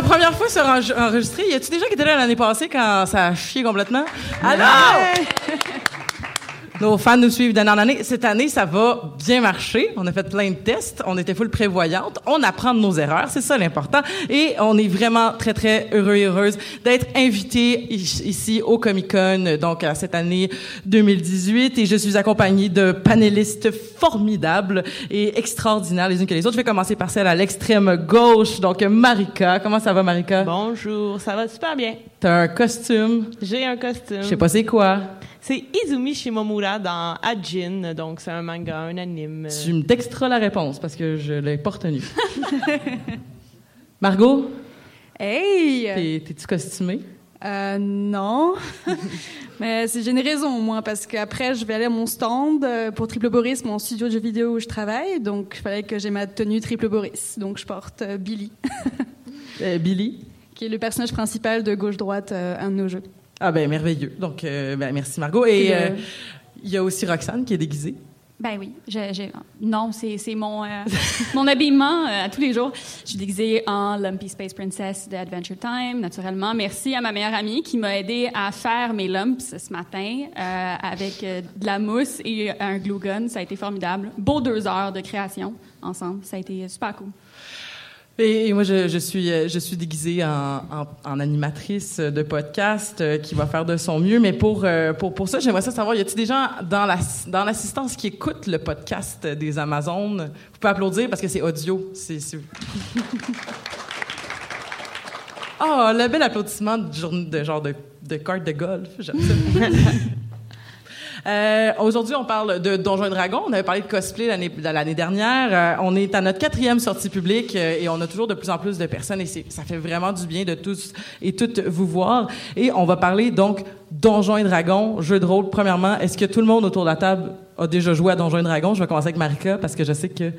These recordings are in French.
la première fois sera enregistré? Y a-tu des gens qui étaient là l'année passée quand ça a chié complètement? Alors! Nos fans nous suivent d'année en année. Cette année, ça va bien marcher. On a fait plein de tests. On était full prévoyante. On apprend de nos erreurs. C'est ça l'important. Et on est vraiment très, très heureux et heureuse d'être invités ici au Comic-Con, donc à cette année 2018. Et je suis accompagnée de panélistes formidables et extraordinaires les unes que les autres. Je vais commencer par celle à l'extrême gauche. Donc, Marika. Comment ça va, Marika? Bonjour. Ça va super bien. T'as un costume? J'ai un costume. Je sais pas c'est quoi. C'est Izumi Shimomura dans Ajin, donc c'est un manga, un anime. Tu me texteras la réponse parce que je l'ai pas retenue. Margot? Hey! T'es-tu costumée? Euh, non. Mais j'ai une raison, moi, parce qu'après, je vais aller à mon stand euh, pour Triple Boris, mon studio de jeux vidéo où je travaille. Donc, il fallait que j'ai ma tenue Triple Boris. Donc, je porte euh, Billy. euh, Billy? Qui est le personnage principal de Gauche-Droite, un de nos jeux. Ah ben merveilleux. Donc euh, ben, merci Margot. Et euh, il y a aussi Roxane qui est déguisée. Ben oui, j'ai, non, c'est, mon, euh, mon habillement à tous les jours. Je suis déguisée en Lumpy Space Princess de Adventure Time, naturellement. Merci à ma meilleure amie qui m'a aidé à faire mes lumps ce matin avec de la mousse et un glue gun. Ça a été formidable. Beau deux heures de création ensemble. Ça a été super cool. Et, moi, je, suis, euh, je suis déguisée en, animatrice de podcast euh, qui va faire de son mieux. Mais pour, euh, pour, pour ça, j'aimerais savoir, y a-t-il des gens dans, la, dans l'assistance qui écoutent le podcast des Amazones? Vous pouvez applaudir parce que c'est audio. C'est, oh, le bel applaudissement de, de genre de, de carte de golf. J'aime ça. Euh, aujourd'hui, on parle de Donjons et Dragons. On avait parlé de cosplay l'année dernière. Euh, on est à notre quatrième sortie publique euh, et on a toujours de plus en plus de personnes et ça fait vraiment du bien de tous et toutes vous voir. Et on va parler donc Donjons et Dragons, jeu de rôle. Premièrement, est-ce que tout le monde autour de la table a déjà joué à Donjons et Dragons? Je vais commencer avec Marika parce que je sais que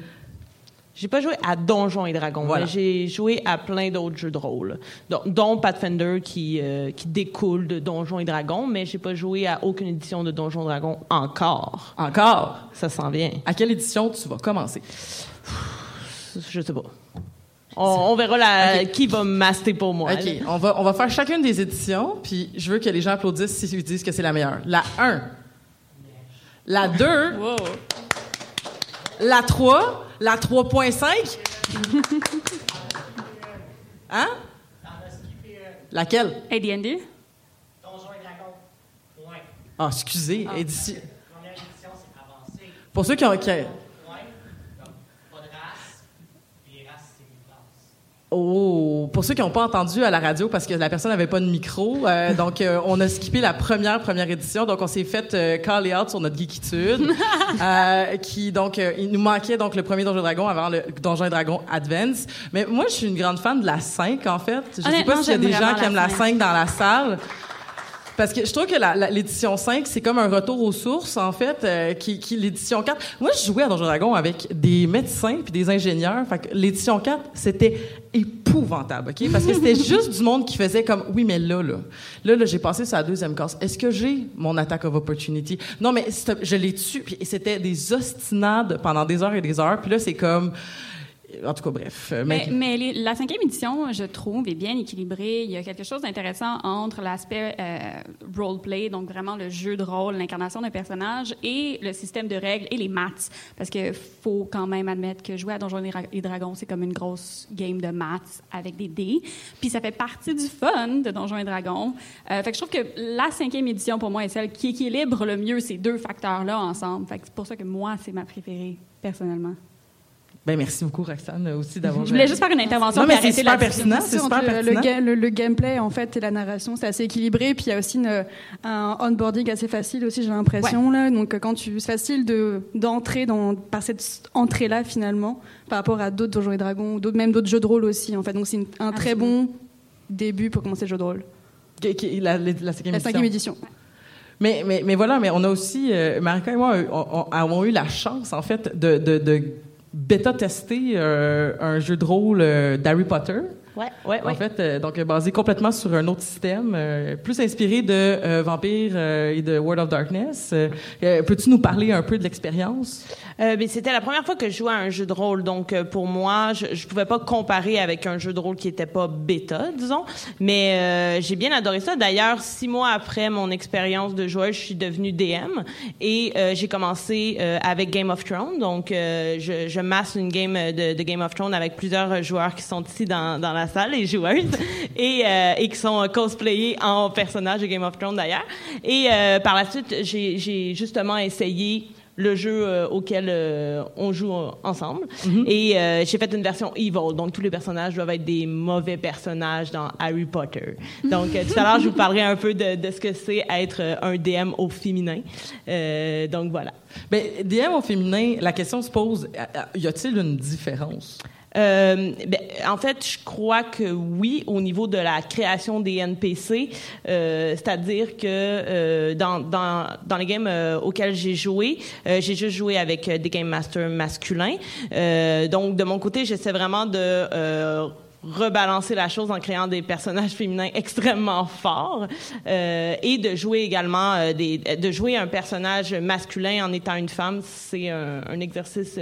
j'ai pas joué à Donjons et Dragons, mais j'ai joué à plein d'autres jeux de rôle, dont, Pathfinder qui, euh, qui découle de Donjons et Dragons, mais j'ai pas joué à aucune édition de Donjons et Dragons encore. Encore? Ça s'en vient. À quelle édition tu vas commencer? Je sais pas. On, verra la, qui va master pour moi. OK. On va, on va faire chacune des éditions, puis je veux que les gens applaudissent s'ils disent que c'est la meilleure. La 1. La 2. La 3. La 3.5? hein? Laquelle? AD&D? Ah, excusez. Ah. Édition. Première édition, c'est avancé. Pour ceux qui ont... Qui... Oh, pour ceux qui n'ont pas entendu à la radio parce que la personne n'avait pas de micro, euh, donc euh, on a skippé la première première édition, donc on s'est fait euh, call out sur notre geekitude, euh, qui donc euh, il nous manquait donc le premier Donjon Dragon avant le Donjon Dragon Advance. Mais moi je suis une grande fan de la 5 en fait. Je sais pas s'il y a des gens qui aiment la 5 dans la salle. Parce que je trouve que l'édition 5, c'est comme un retour aux sources, en fait, euh, qui, qui l'édition 4... Moi, je jouais à Donjon Dragon avec des médecins puis des ingénieurs. Fait que l'édition 4, c'était épouvantable, OK? Parce que c'était juste du monde qui faisait comme, oui, mais là, là, là, là j'ai passé sur la deuxième case. Est-ce que j'ai mon attack of opportunity? Non, mais je l'ai tué, puis c'était des ostinades pendant des heures et des heures. Puis là, c'est comme en tout cas, bref. Euh, mais, la cinquième édition, je trouve, est bien équilibrée. Il y a quelque chose d'intéressant entre l'aspect euh, roleplay, donc vraiment le jeu de rôle, l'incarnation d'un personnage, et le système de règles et les maths. Parce qu'il faut quand même admettre que jouer à Donjons et Dragons, c'est comme une grosse game de maths avec des dés. Puis ça fait partie du fun de Donjons et Dragons. Euh, fait que je trouve que la cinquième édition, pour moi, est celle qui équilibre le mieux ces deux facteurs-là ensemble. Fait que c'est pour ça que moi, c'est ma préférée, personnellement. Ben, merci beaucoup, Roxane, aussi d'avoir. Je voulais juste faire une intervention. Non, mais c'est super pertinent. C'est super pertinent. Le, le, gameplay, en fait, et la narration, c'est assez équilibré. Puis il y a aussi un onboarding assez facile aussi, j'ai l'impression. là. Donc, quand tu, c'est facile de, d'entrer dans, par cette entrée-là, finalement, par rapport à d'autres Donjons et Dragons, d'autres, même d'autres jeux de rôle aussi, en fait. Donc, c'est un très bon début pour commencer le jeu de rôle. La, la, cinquième, édition. Mais, mais, mais, voilà, mais on a aussi, euh, Marika et moi, avons eu la chance, en fait, de, de, de bêta-testé euh, un jeu de rôle euh, d'Harry Potter. Ouais, ouais, En fait, euh, donc basé complètement sur un autre système, euh, plus inspiré de euh, Vampire euh, et de World of Darkness. Euh, euh, Peux-tu nous parler un peu de l'expérience? Euh, ben, c'était la première fois que je jouais à un jeu de rôle, donc euh, pour moi, je, je pouvais pas comparer avec un jeu de rôle qui était pas bêta, disons. Mais euh, j'ai bien adoré ça. D'ailleurs, six mois après mon expérience de joueur, je suis devenue DM et euh, j'ai commencé euh, avec Game of Thrones. Donc, euh, je, je masse une game de, de Game of Thrones avec plusieurs joueurs qui sont ici dans, dans la salle, les joueuses, et, euh, et qui sont cosplayés en personnages de Game of Thrones d'ailleurs. Et euh, par la suite, j'ai justement essayé le jeu euh, auquel euh, on joue euh, ensemble. Et euh, j'ai fait une version evil, donc tous les personnages doivent être des mauvais personnages dans Harry Potter. Donc euh, tout à l'heure, je vous parlerai un peu de, de ce que c'est être euh, un DM au féminin. Euh, donc voilà. Ben, DM au féminin, la question se pose, y a-t-il une différence? Euh, ben, en fait, je crois que oui, au niveau de la création des NPC, euh, c'est-à-dire que euh, dans, les games auxquels j'ai joué, j'ai juste joué avec des game masters masculins. Donc, de mon côté, j'essaie vraiment de rebalancer la chose en créant des personnages féminins extrêmement forts et de jouer également de jouer un personnage masculin en étant une femme c'est un, exercice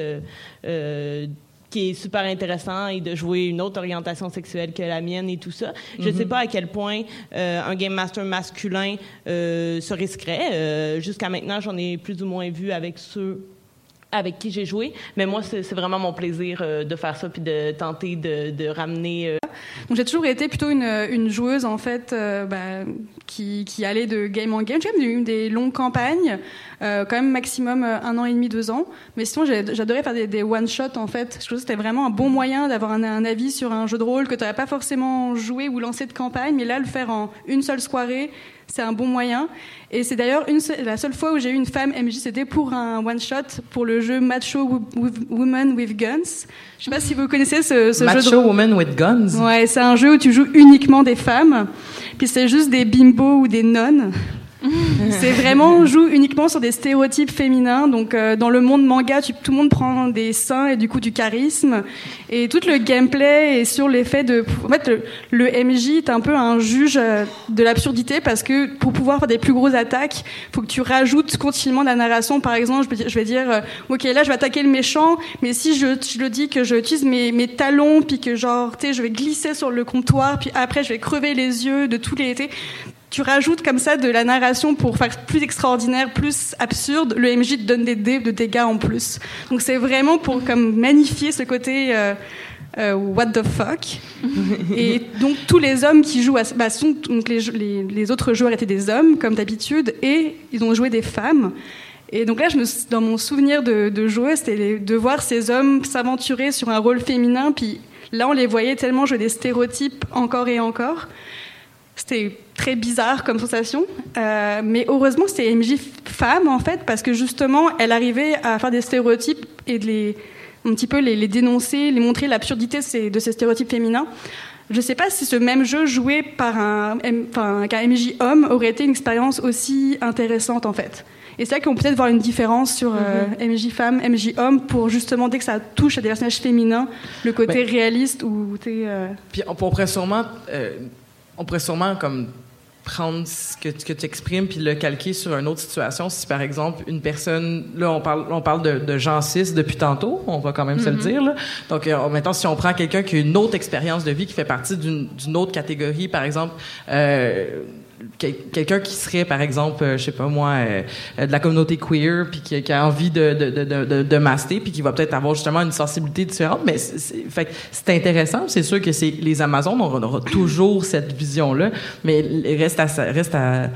qui est super intéressant et de jouer une autre orientation sexuelle que la mienne et tout ça. Je ne sais pas à quel point euh, un game master masculin euh, se risquerait. Euh, Jusqu'à maintenant, j'en ai plus ou moins vu avec ceux avec qui j'ai joué, mais moi, c'est vraiment mon plaisir euh, de faire ça puis de tenter de, ramener euh, Donc j'ai toujours été plutôt une, joueuse en fait euh, bah, qui, allait de game en game. J'ai même eu des longues campagnes, quand même maximum un an et demi, deux ans. Mais sinon j'adorais faire des, des one shot en fait. Je trouve que c'était vraiment un bon moyen d'avoir un, un avis sur un jeu de rôle que tu n'avais pas forcément joué ou lancé de campagne, mais là le faire en une seule soirée, c'est un bon moyen. Et c'est d'ailleurs la seule fois où j'ai eu une femme MJ, c'était pour un one shot pour le jeu Macho Wo- Wo- Woman with Guns. Je sais pas si vous connaissez ce, ce jeu Macho. Woman with Guns? Ouais, c'est un jeu où tu joues uniquement des femmes, puis c'est juste des bimbos ou des nonnes. c'est vraiment, on joue uniquement sur des stéréotypes féminins. Donc, euh, dans le monde manga, tout le monde prend des seins et du coup du charisme. Et tout le gameplay est sur l'effet de. En fait, le, MJ est un peu un juge euh, de l'absurdité parce que pour pouvoir faire des plus grosses attaques, faut que tu rajoutes continuellement de la narration. Par exemple, je vais dire, euh, ok, là, je vais attaquer le méchant, mais si je, le dis que je utilise mes, mes talons, puis que genre, tu sais, je vais glisser sur le comptoir, puis après, je vais crever les yeux de tous les. Tu rajoutes comme ça de la narration pour faire plus extraordinaire, plus absurde. Le MJ te donne des dés de dégâts en plus. Donc c'est vraiment pour comme magnifier ce côté euh, euh, what the fuck. Et donc tous les hommes qui jouent, à, bah, sont, donc les, les, les autres joueurs étaient des hommes comme d'habitude et ils ont joué des femmes. Et donc là, je me, dans mon souvenir de, de jouer, c'était de voir ces hommes s'aventurer sur un rôle féminin. Puis là, on les voyait tellement jouer des stéréotypes encore et encore. C'était très bizarre comme sensation, euh, mais heureusement c'était MJ femme en fait parce que justement elle arrivait à faire des stéréotypes et de les un petit peu les, les dénoncer, les montrer l'absurdité de ces, stéréotypes féminins. Je ne sais pas si ce même jeu joué par un, enfin, un MJ homme aurait été une expérience aussi intéressante en fait. Et c'est là qu'on peut peut-être voir une différence sur euh, MJ femme, MJ homme pour justement dès que ça touche à des personnages féminins, le côté Ben- réaliste ou euh, Puis on, on pourrait sûrement, euh, on pourrait sûrement comme prendre ce que, tu exprimes puis le calquer sur une autre situation. Si par exemple une personne, là on parle, on parle de, de gens cis depuis tantôt, on va quand même se le dire. Là. Donc euh, maintenant si on prend quelqu'un qui a une autre expérience de vie, qui fait partie d'une autre catégorie, par exemple. Euh, quelqu'un qui serait par exemple euh, je sais pas moi euh, de la communauté queer puis qui, qui a envie de de de de, de, master puis qui va peut-être avoir justement une sensibilité différente mais c'est- c'est fait que c'est intéressant c'est sûr que c'est les Amazones on aura toujours cette vision là mais il reste à reste à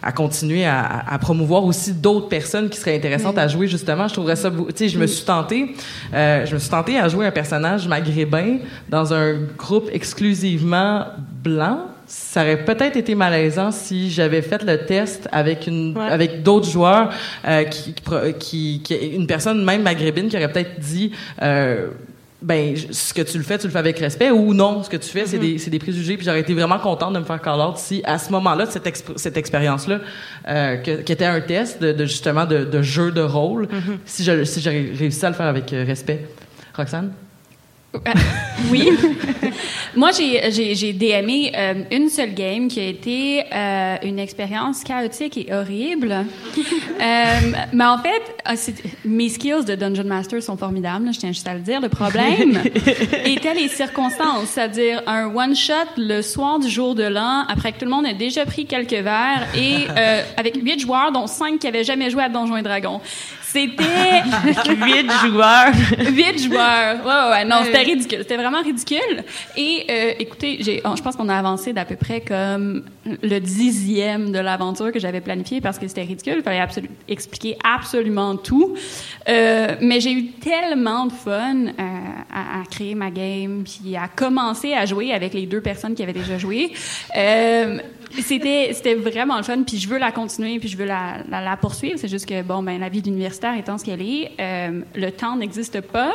à continuer à, à- promouvoir aussi d'autres personnes qui seraient intéressantes à jouer justement. Je trouverais ça tu sais je me suis tentée euh, je me suis tentée à jouer un personnage maghrébin dans un groupe exclusivement blanc ça aurait peut-être été malaisant si j'avais fait le test avec une Ouais. avec d'autres joueurs euh, qui, qui, une personne même maghrébine qui aurait peut-être dit euh, ben ce que tu le fais tu le fais avec respect ou non ce que tu fais c'est des c'est des préjugés. Puis j'aurais été vraiment contente de me faire call out si à ce moment-là cette exp- cette expérience là qui était un test de, de justement de, de jeu de rôle si je si j'ai réussi à le faire avec euh, respect. Roxane? Oui. Moi, j'ai, DMé euh, une seule game qui a été euh, une expérience chaotique et horrible. euh, mais en fait, ah, mes skills de Dungeon Master sont formidables, je tiens juste à le dire. Le problème était les circonstances, c'est-à-dire un one-shot le soir du jour de l'an, après que tout le monde ait déjà pris quelques verres, et euh, avec huit joueurs, dont cinq qui avaient jamais joué à Donjons et Dragons. C'était huit joueurs. Huit joueurs. Ouais, ouais, ouais. Non, c'était ridicule. C'était vraiment ridicule. Et euh, écoutez, j'ai, je pense qu'on a avancé d'à peu près comme le dixième de l'aventure que j'avais planifié parce que c'était ridicule. Il fallait expliquer absolument tout. Euh, mais j'ai eu tellement de fun euh, à, à, créer ma game, puis à commencer à jouer avec les deux personnes qui avaient déjà joué. C'était c'était vraiment le fun puis je veux la continuer puis je veux la, la, poursuivre. C'est juste que bon ben la vie d'universitaire étant ce qu'elle est euh, le temps n'existe pas.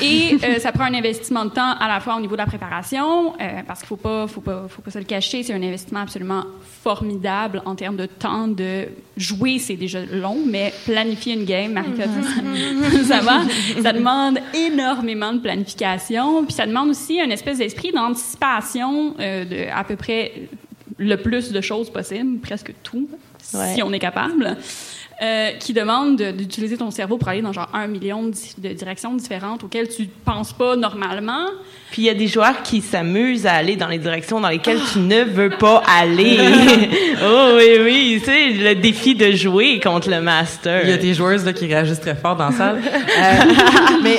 Et euh, ça prend un investissement de temps à la fois au niveau de la préparation euh, parce qu'il faut pas faut pas faut pas se le cacher c'est un investissement absolument formidable en termes de temps de jouer c'est déjà long mais planifier une game marie mm-hmm. ça, va. Ça demande énormément de planification puis ça demande aussi un espèce d'esprit d'anticipation de à peu près le plus de choses possible, presque tout, si on est capable, euh, qui demande d'utiliser ton cerveau pour aller dans genre un million de, directions différentes auxquelles tu penses pas normalement. Puis il y a des joueurs qui s'amusent à aller dans les directions dans lesquelles tu ne veux pas aller. oh oui, oui, tu sais, le défi de jouer contre le master. Il y a des joueuses là, qui réagissent très fort dans la salle. Euh, mais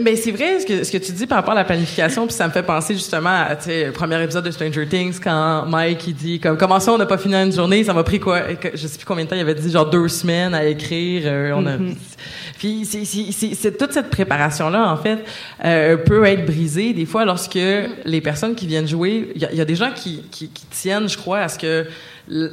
mais c'est vrai ce que, ce que tu dis par rapport à la planification, puis ça me fait penser justement à le premier épisode de Stranger Things quand Mike il dit comme comment ça on n'a pas fini une journée, ça m'a pris quoi? Je sais plus combien de temps il avait dit genre deux semaines à écrire, euh, on a mm-hmm. Puis c'est toute cette préparation là en fait euh, peut être brisée des fois lorsque les personnes qui viennent jouer, il y, y, a des gens qui, qui, qui tiennent je crois à ce que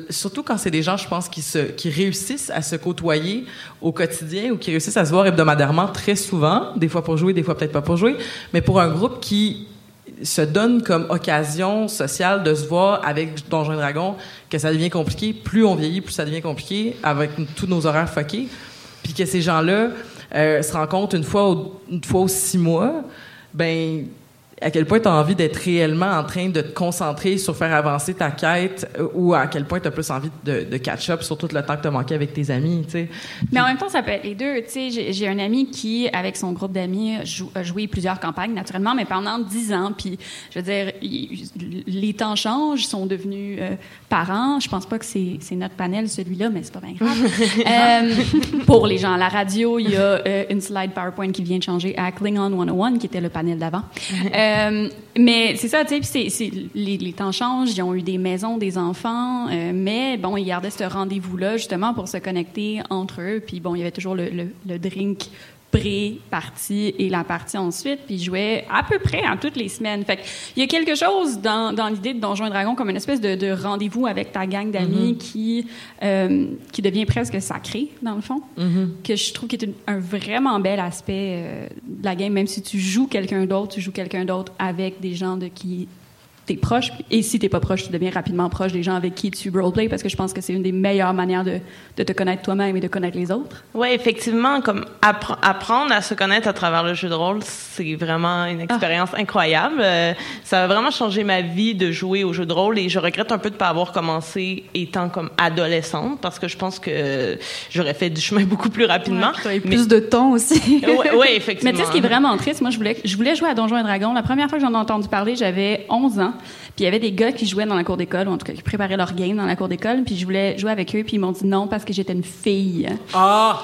surtout quand c'est des gens, je pense, qui, se, qui réussissent à se côtoyer au quotidien ou qui réussissent à se voir hebdomadairement très souvent, des fois pour jouer, des fois peut-être pas pour jouer, mais pour un groupe qui se donne comme occasion sociale de se voir avec Donjons et Dragons, que ça devient compliqué. Plus on vieillit, plus ça devient compliqué avec tous nos horaires foqués. Puis que ces gens-là euh, se rencontrent une fois, une fois aux six mois, ben à quel point tu as envie d'être réellement en train de te concentrer sur faire avancer ta quête euh, ou à quel point tu as plus envie de, catch-up sur tout le temps que tu as manqué avec tes amis, tu sais. Mais en même temps, ça peut être les deux. Tu sais, j'ai un ami qui, avec son groupe d'amis, a joué plusieurs campagnes, naturellement, mais pendant dix ans. Puis, je veux dire, les temps changent, ils sont devenus euh, parents. Je pense pas que c'est notre panel, celui-là, mais c'est pas bien grave. euh, pour les gens à la radio, il y a euh, une slide PowerPoint qui vient de changer à Klingon 101, qui était le panel d'avant. Euh, mais c'est ça, tu sais, les, les, temps changent. Ils ont eu des maisons, des enfants, euh, mais bon, ils gardaient ce rendez-vous-là justement pour se connecter entre eux. Puis bon, il y avait toujours le, drink pré-partie et la partie ensuite, puis je jouais à peu près à toutes les semaines. Fait il y a quelque chose dans, dans l'idée de Donjons et Dragons comme une espèce de, de rendez-vous avec ta gang d'amis mm-hmm. qui, euh, qui devient presque sacré, dans le fond, mm-hmm. que je trouve qui est un vraiment bel aspect euh, de la game, même si tu joues quelqu'un d'autre, tu joues quelqu'un d'autre avec des gens de qui t'es proche. Et si t'es pas proche, tu deviens rapidement proche des gens avec qui tu roleplay parce que je pense que c'est une des meilleures manières de, de te connaître toi-même et de connaître les autres. Oui, effectivement, comme apprendre à se connaître à travers le jeu de rôle, c'est vraiment une expérience incroyable. Euh, ça a vraiment changé ma vie de jouer au jeu de rôle et je regrette un peu de pas avoir commencé étant comme adolescente parce que je pense que j'aurais fait du chemin beaucoup plus rapidement. Ouais, plus de temps aussi. oui, ouais, effectivement. Mais tu sais, ce qui est vraiment triste, moi, je voulais, je voulais jouer à Donjons et Dragons. La première fois que j'en ai entendu parler, j'avais 11 ans. Puis il y avait des gars qui jouaient dans la cour d'école, ou en tout cas qui préparaient leur game dans la cour d'école, puis je voulais jouer avec eux, puis ils m'ont dit non parce que j'étais une fille. Ah!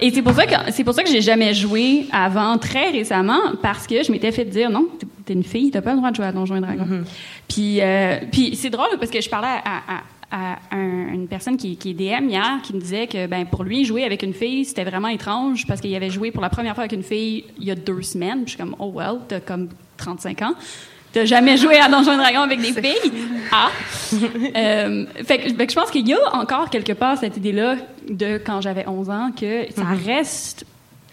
Et c'est pour ça que c'est pour ça que j'ai jamais joué avant très récemment parce que je m'étais fait dire non, t'es une fille, t'as pas le droit de jouer à Donjons et Dragons. Mm-hmm. Puis euh, puis c'est drôle parce que je parlais à, à une personne qui, qui, est DM hier qui me disait que ben pour lui jouer avec une fille c'était vraiment étrange parce qu'il avait joué pour la première fois avec une fille il y a deux semaines. je suis comme oh well t'as comme 35 ans. T'as jamais joué à Donjons et Dragons avec des filles? Ah! euh, fait, que, je pense qu'il y a encore quelque part cette idée-là de quand j'avais 11 ans que ça mhm. reste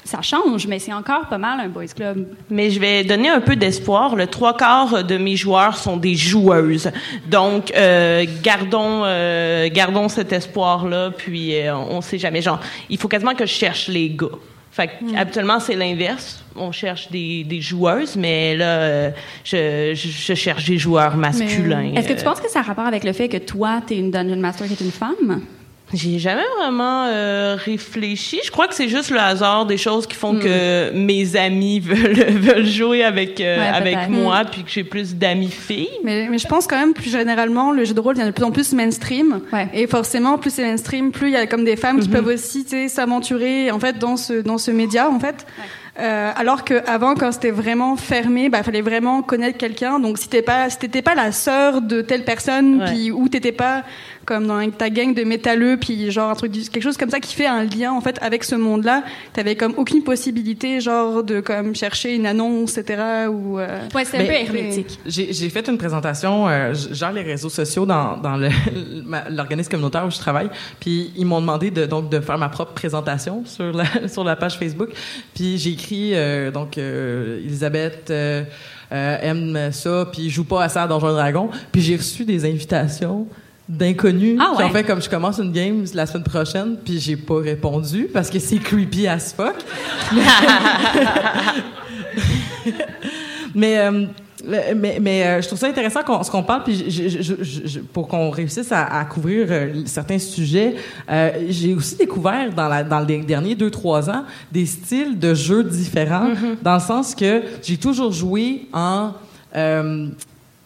ça change, mais c'est encore pas mal un boys club. Mais je vais donner un peu d'espoir. Le trois quarts de mes joueurs sont des joueuses, donc euh, gardons euh, gardons cet espoir là. Puis euh, on, on sait jamais. Genre, il faut quasiment que je cherche les gars Fait que, Mm. habituellement, c'est l'inverse. On cherche des, des joueuses, mais là, euh, je, je, je cherche des joueurs masculins. Est-ce que tu Euh, penses que ça a rapport avec le fait que toi, tu es une Dungeon Master qui est une femme? J'ai jamais vraiment euh, réfléchi. Je crois que c'est juste le hasard des choses qui font que mes amis veulent, veulent jouer avec, euh, Hmm. Ouais, avec peut-être. moi, puis que j'ai plus d'amis filles. Mais, mais je pense quand même plus généralement le jeu de rôle devient de plus en plus mainstream Ouais. et forcément plus c'est mainstream plus il y a comme des femmes qui peuvent aussi s'aventurer en fait dans ce dans ce média en fait Euh, alors que avant quand c'était vraiment fermé bah fallait vraiment connaître quelqu'un donc si t'es pas si t'étais pas la sœur de telle personne Ouais. puis ou t'étais pas comme dans ta gang de métalleux puis genre un truc du- quelque chose comme ça qui fait un lien en fait avec ce monde là t'avais comme aucune possibilité genre de comme chercher une annonce etc ou euh, Ouais, c'est un peu hermétique. J'ai j'ai fait une présentation, euh, je gère les réseaux sociaux dans, dans l'organisme communautaire où je travaille. Puis ils m'ont demandé de, donc, de faire ma propre présentation sur la, sur la page Facebook. Puis j'ai écrit, euh, donc, euh, Elisabeth euh, euh, aime ça, puis joue pas à ça à Donjons et Dragons. Puis j'ai reçu des invitations d'inconnus Ah qui ont ouais? fait comme je commence une game la semaine prochaine puis j'ai pas répondu parce que c'est creepy as fuck Mais, euh, mais, mais euh, je trouve ça intéressant qu'on, ce qu'on parle, puis je- je- je- je- je- pour qu'on réussisse à, à couvrir euh, certains sujets, euh, j'ai aussi découvert dans, la, dans les derniers deux, trois ans des styles de jeux différents, dans le sens que j'ai toujours joué en...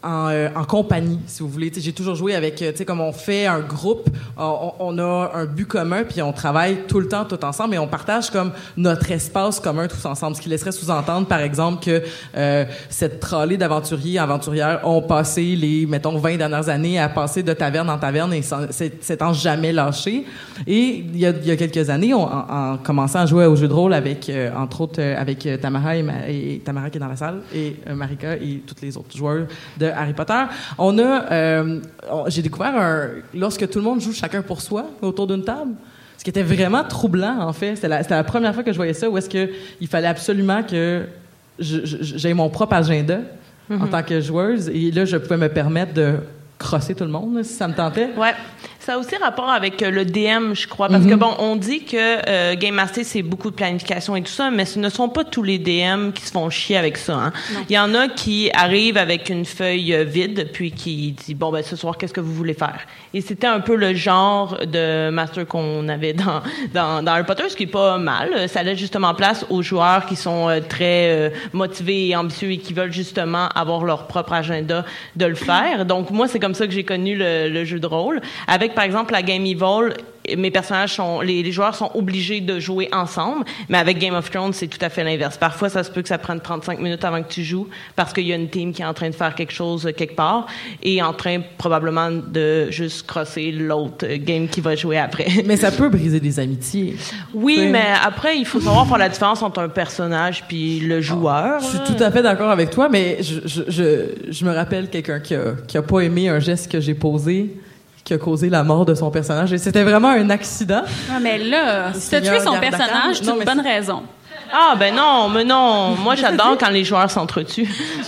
en, euh, en compagnie, si vous voulez. J'ai toujours joué avec, euh, tu sais, comme on fait un groupe, on, a un but commun, puis on travaille tout le temps, tout ensemble, et on partage comme notre espace commun tous ensemble, ce qui laisserait sous-entendre, par exemple, que euh, cette trollée d'aventuriers, aventurières ont passé les, mettons, 20 dernières années à passer de taverne en taverne et s'étant jamais lâché. Et il y a, y a quelques années, on, en, en commençant à jouer au jeu de rôle avec, euh, entre autres, euh, avec euh, Tamara et, et Tamara qui est dans la salle, et Marika et toutes les autres joueurs de Harry Potter, on a, euh, j'ai découvert un, lorsque tout le monde joue chacun pour soi autour d'une table. Ce qui était vraiment troublant, en fait. C'était la, première fois que je voyais ça, où est-ce que il fallait absolument que j'ai mon propre agenda en tant que joueuse. Et là, je pouvais me permettre de crosser tout le monde, là, si ça me tentait. Ouais. Ça a aussi rapport avec euh, le DM, je crois. Parce que, bon, on dit que euh, Game Master, c'est beaucoup de planification et tout ça, mais ce ne sont pas tous les DM qui se font chier avec ça. hein. Il y en a qui arrivent avec une feuille euh, vide, puis qui dit, bon, ben, ce soir, qu'est-ce que vous voulez faire? Et c'était un peu le genre de master qu'on avait dans, dans, dans Harry Potter, ce qui est pas mal. Ça laisse justement place aux joueurs qui sont euh, très euh, motivés et ambitieux et qui veulent justement avoir leur propre agenda de le faire. Donc, moi, c'est comme ça que j'ai connu le, le jeu de rôle. Avec, par exemple, la Game Evil, mes personnages sont, les, les joueurs sont obligés de jouer ensemble, mais avec Game of Thrones, c'est tout à fait l'inverse. Parfois, ça se peut que ça prenne 35 minutes avant que tu joues parce qu'il y a une team qui est en train de faire quelque chose euh, quelque part et en train probablement de juste crosser l'autre euh, game qui va jouer après. Mais ça peut briser des amitiés. Oui, mais après, il faut savoir faire la différence entre un personnage puis le joueur. Je suis tout à fait d'accord avec toi, mais je, je, je, je me rappelle quelqu'un qui a, qui a pas aimé un geste que j'ai posé, qui a causé la mort de son personnage. Et c'était vraiment un accident. Ah, mais là, si t'as tué son garde la personnage, c'est une bonne raison. Ah, ben non, mais non. Moi, j'adore quand les joueurs s'entretuent.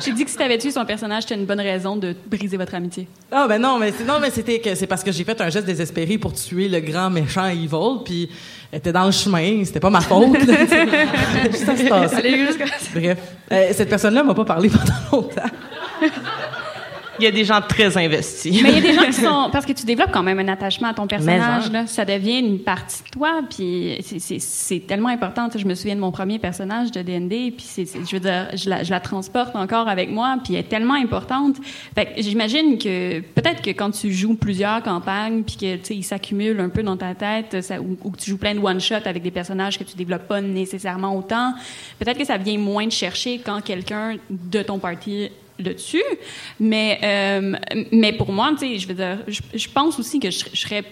J'ai dit que si t'avais tué son personnage, c'était une bonne raison de briser votre amitié. Ah ben non, mais c'est non mais c'était que c'est parce que j'ai fait un geste désespéré pour tuer le grand méchant evil puis elle était dans le chemin, c'était pas ma faute. Juste Bref, Euh, cette personne-là m'a pas parlé pendant longtemps. Il y a des gens très investis. Mais il y a des gens qui sont parce que tu développes quand même un attachement à ton personnage là, ça devient une partie de toi puis c'est- tellement important. Je me souviens de mon premier personnage de D&D puis c'est je veux dire je la, je la transporte encore avec moi puis elle est tellement importante. Fait j'imagine que peut-être que quand tu joues plusieurs campagnes puis que tu sais ils s'accumulent un peu dans ta tête ça, ou, ou que tu joues plein de one shot avec des personnages que tu développes pas nécessairement autant, peut-être que ça vient moins de chercher quand quelqu'un de ton party le tue. Mais, euh, mais pour moi, tu sais, je veux dire, je, je pense aussi que je, je serais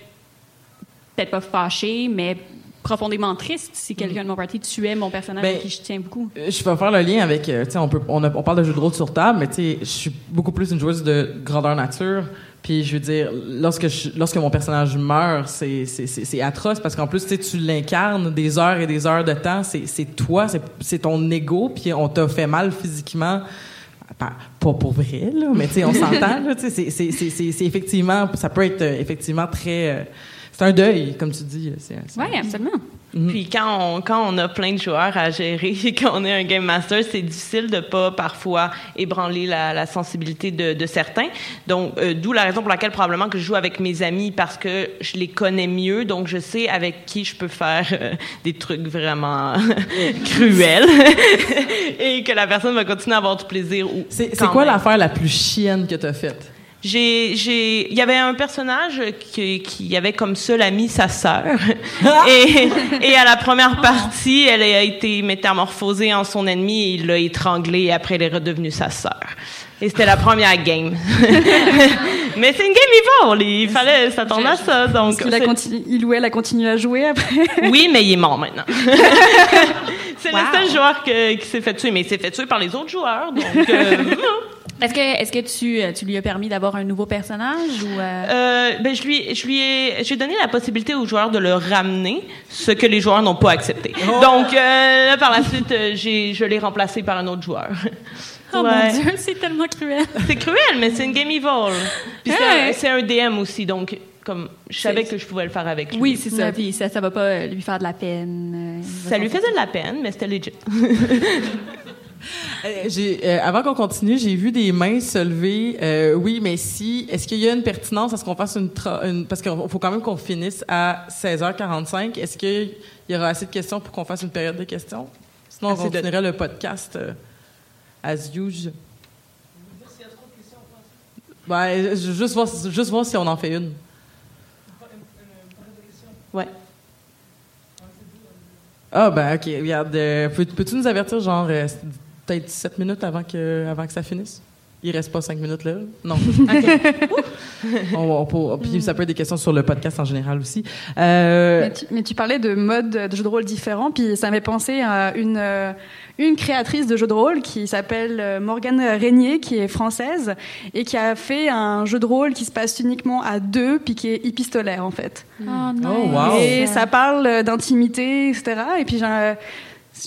peut-être pas fâchée, mais profondément triste si quelqu'un de mon parti tuait mon personnage Ben, à qui je tiens beaucoup. Euh, Je vais faire le lien avec, euh, tu sais, on, peut, on, a- on parle de jeux de rôle sur table, mais tu sais, je suis beaucoup plus une joueuse de grandeur nature. Puis je veux dire, lorsque, je- lorsque mon personnage meurt, c'est, c'est, c'est, c'est atroce parce qu'en plus, tu sais, tu l'incarnes des heures et des heures de temps. C'est, c'est toi, c'est, c'est ton ego, puis on t'a fait mal physiquement. Pas, pour vrai, là, mais tu sais, on s'entend, c'est, effectivement, ça peut être euh, effectivement très... euh, c'est un deuil, comme tu dis. Oui, absolument. Mhm. Puis quand on, quand on a plein de joueurs à gérer et qu'on est un game master, c'est difficile de pas parfois ébranler la, la sensibilité de, de, certains. Donc, euh, d'où la raison pour laquelle probablement que je joue avec mes amis parce que je les connais mieux, donc je sais avec qui je peux faire euh, des trucs vraiment cruels et que la personne va continuer à avoir du plaisir. C'est quoi l'affaire la plus chienne que tu as faite? J'ai j'ai il y avait un personnage qui, qui avait comme seul ami sa sœur. Et, et à la première partie elle a été métamorphosée en son ennemi et il l'a étranglée et après elle est redevenue sa sœur. Et c'était la première game. Mais c'est une game evil il fallait s'attendre à ça donc il, il ou elle a continué à jouer après? Oui mais il est mort maintenant. C'est le seul joueur qui s'est fait tuer mais il s'est fait tuer par les autres joueurs donc euh, est-ce que, est-ce que tu, euh, tu lui as permis d'avoir un nouveau personnage ou euh? euh... ben je lui, je lui ai, j'ai donné la possibilité aux joueurs de le ramener, ce que les joueurs n'ont pas accepté. Oh! Donc euh, par la suite, j'ai, je l'ai remplacé par un autre joueur. Oh mon Dieu, c'est tellement cruel. C'est cruel, mais c'est une game evil. Puis c'est, un, DM aussi, donc comme je savais que je pouvais le faire avec lui. Oui, c'est ça. Puis ça, ça va pas lui faire de la peine. ça lui faisait de la peine, mais c'était legit. Euh, euh, avant qu'on continue, j'ai vu des mains se lever. Euh, oui, mais si, est-ce qu'il y a une pertinence à ce qu'on fasse une, parce qu'il faut quand même qu'on finisse à 16h45. Est-ce qu'il y aura assez de questions pour qu'on fasse une période de questions? Sinon, on continuerait le podcast as usual. Ben, juste voir, juste voir si on en fait une. Ouais. Ah, ben, OK. Regarde, peux-tu nous avertir, genre, peut-être 7 minutes avant que, avant que ça finisse. Il reste pas 5 minutes là. Non. puis ça peut être des questions sur le podcast en général aussi. Euh, mais, tu, parlais de modes de jeux de rôle différents, puis ça m'est pensé à une, une créatrice de jeux de rôle qui s'appelle euh, Morgane Régnier, qui est française, et qui a fait un jeu de rôle qui se passe uniquement à deux, puis qui est épistolaire en fait. Oh, oh wow. Et ça parle d'intimité, etc. Et puis j'ai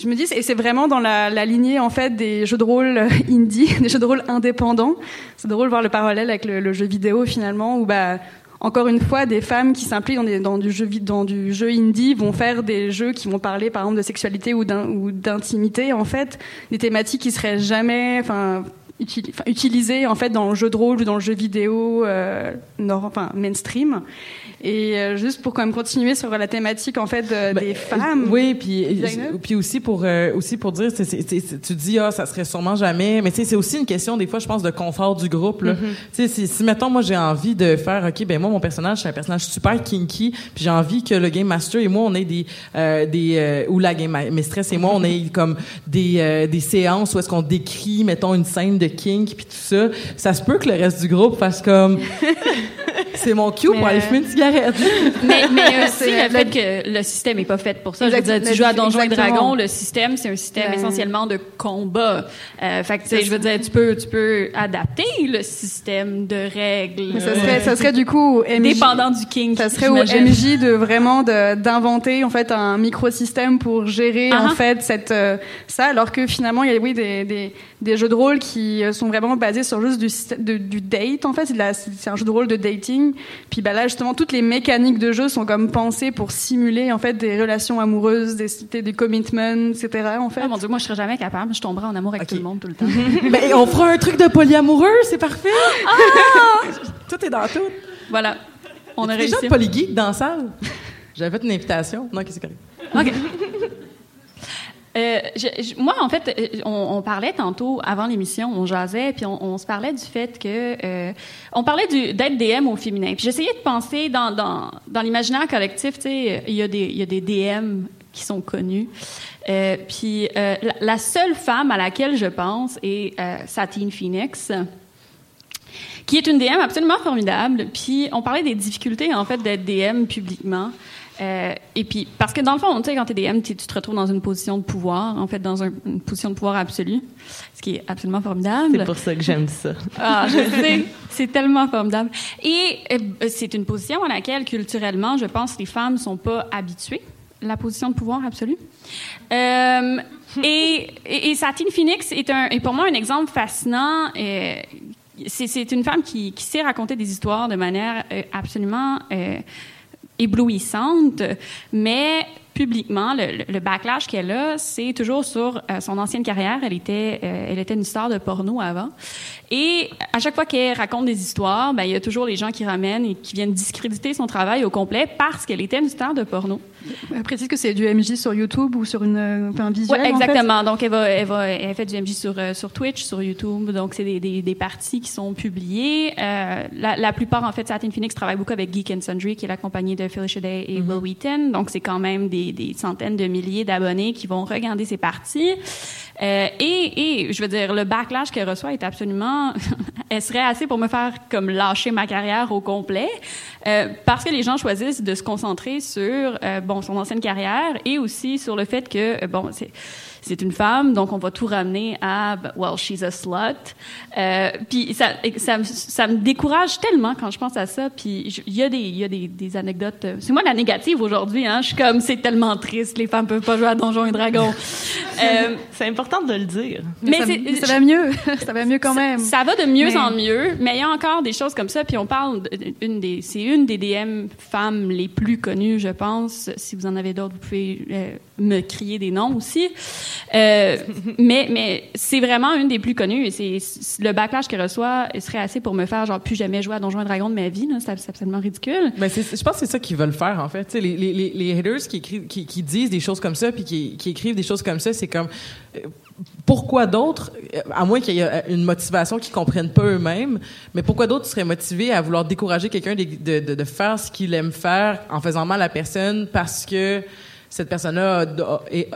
je me dis, et c'est vraiment dans la, lignée en fait des jeux de rôle indie, des jeux de rôle indépendants. C'est drôle de voir le parallèle avec le, jeu vidéo finalement, où bah encore une fois, des femmes qui s'impliquent dans, du jeu, dans indie vont faire des jeux qui vont parler, par exemple, de sexualité ou d'intimité, en fait, des thématiques qui seraient jamais, enfin, utilisées en fait dans le jeu de rôle ou dans le jeu vidéo, euh, mainstream. Et euh, juste pour quand même continuer sur la thématique en fait ben, des femmes. Oui, puis puis aussi pour euh, aussi pour dire, tu dis ah ça serait sûrement jamais, mais c'est aussi une question des fois je pense de confort du groupe là. Mm-hmm. si, si mettons moi j'ai envie de faire ok ben moi mon personnage c'est un personnage super kinky, puis j'ai envie que le game master et moi on ait des euh, des ou la game mistress et moi on ait comme des des séances où est-ce qu'on décrit mettons une scène de kink puis tout ça, ça se peut que le reste du groupe fasse comme c'est mon cue pour aller fumer une cigarette. Mais, mais aussi le fait que le système est pas fait pour ça. Je veux dire, tu joues à Donjons et Dragons, le système, c'est un système essentiellement de combat. Euh, fait que, je veux dire, tu peux, tu peux adapter le système de règles. ça serait, ça serait du coup MJ, dépendant du king. Ça serait au MJ de vraiment d'inventer en fait un microsystème pour gérer en fait cette euh, ça, alors que finalement il y a oui des, des, des jeux de rôle qui euh, sont vraiment basés sur juste du, du date en fait. C'est un jeu de rôle de dating puis bah là, justement, toutes les mécaniques de jeu sont comme pensées pour simuler en fait des relations amoureuses, des, des commitments, etc. En fait. Ah, mon Dieu, moi je serais jamais capable. Je tomberais en amour avec tout le monde tout le temps. ben, on fera un truc de polyamoureux, c'est parfait. Ah! tout est dans tout. Voilà. On a réussi. Déjà polygeek dans la salle? J'avais fait une invitation. Non, qu'est-ce que c'est OK. Euh, moi, en fait, euh, on, parlait tantôt avant l'émission, on jasait, puis on, se parlait du fait que euh, on parlait d'être DM au féminin. Puis j'essayais de penser dans, l'imaginaire collectif, tu sais, il y a des DM qui sont connus. puis la, seule femme à laquelle je pense est Satine Phoenix qui est une DM absolument formidable. Puis on parlait des difficultés en fait d'être DM publiquement. Euh, et puis, parce que dans le fond, tu sais, quand t'es DM, tu te retrouves dans une position de pouvoir, en fait, dans une position de pouvoir absolu, ce qui est absolument formidable. C'est pour ça que j'aime ça. ah, je sais, c'est tellement formidable. Et euh, c'est une position à laquelle, culturellement, je pense, les femmes sont pas habituées, la position de pouvoir absolu. Euh, et, et, Satine Phoenix est, un, est pour moi un exemple fascinant. Euh, c'est une femme qui, qui, sait raconter des histoires de manière absolument éblouissante, mais publiquement, le, le backlash qu'elle a, c'est toujours sur euh, son ancienne carrière. Elle était, euh, elle était une star de porno avant. Et à chaque fois qu'elle raconte des histoires, ben, il y a toujours les gens qui ramènent et qui viennent discréditer son travail au complet parce qu'elle était une star de porno. Précise que c'est du MJ sur YouTube ou sur une, un visuel. Ouais, exactement. Donc, elle, va, elle, va, elle fait du MJ sur, sur Twitch, sur YouTube. Donc, c'est des, des, des, parties qui sont publiées. Euh, la, la, plupart, en fait, Satin Phoenix travaille beaucoup avec Geek and Sundry, qui est la compagnie de Felicia Day et mm -hmm. Will Wheaton. Donc, c'est quand même des, des, centaines de milliers d'abonnés qui vont regarder ces parties. Euh, et, je veux dire, le backlash qu'elle reçoit est absolument... elle serait assez pour me faire comme lâcher ma carrière au complet, euh, parce que les gens choisissent de se concentrer sur, euh, bon, son ancienne carrière et aussi sur le fait que, bon, c'est c'est une femme, donc on va tout ramener à well, she's a slut. Euh, puis ça, ça, ça, me décourage tellement quand je pense à ça. Puis il y a des, il y a des, des anecdotes. C'est moi la négative aujourd'hui. Hein. Je suis comme c'est tellement triste, les femmes peuvent pas jouer à Donjons et Dragons. euh, c'est important de le dire. Mais, mais ça, ça, va mieux, ça va mieux quand même. Ça, ça va de mieux mais... en mieux, mais il y a encore des choses comme ça. Puis on parle d'une des, c'est une des DM femmes les plus connues, je pense. Si vous en avez d'autres, vous pouvez euh, me crier des noms aussi. Euh, mais mais c'est vraiment une des plus connues. C'est le backlash qu'elle reçoit serait assez pour me faire genre plus jamais jouer à Donjons et Dragons de ma vie c'est absolument ridicule. Mais je pense que c'est ça qu'ils veulent faire en fait. Les, les, les, les haters qui, écrivent, qui, qui, disent des choses comme ça puis qui, qui écrivent des choses comme ça c'est comme euh, pourquoi d'autres, à moins qu'il y ait une motivation qu'ils comprennent pas eux-mêmes, mais pourquoi d'autres seraient motivés à vouloir décourager quelqu'un de, de, de, faire ce qu'il aime faire en faisant mal à la personne parce que cette personne-là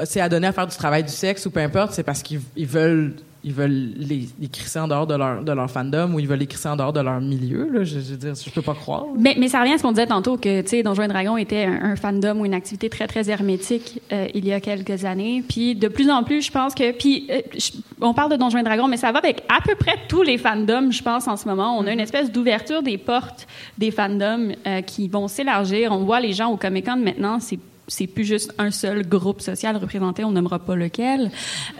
s'est adonnée à faire du travail du sexe ou peu importe, c'est parce qu'ils veulent ils veulent les, les crisser en dehors de leur, de leur fandom ou ils veulent les crisser en dehors de leur milieu. Là. Je, je veux dire, je peux pas croire. Mais, mais ça revient à ce qu'on disait tantôt, que, tu sais, Donjons et Dragons était un, un, fandom ou une activité très, très hermétique euh, il y a quelques années. Puis de plus en plus, je pense que... Puis euh, je, on parle de Donjons et Dragons, mais ça va avec à peu près tous les fandoms, je pense, en ce moment. On a une espèce d'ouverture des portes des fandoms euh, qui vont s'élargir. On voit les gens au Comic-Con maintenant, c'est c'est plus juste un seul groupe social représenté, on nommera pas lequel.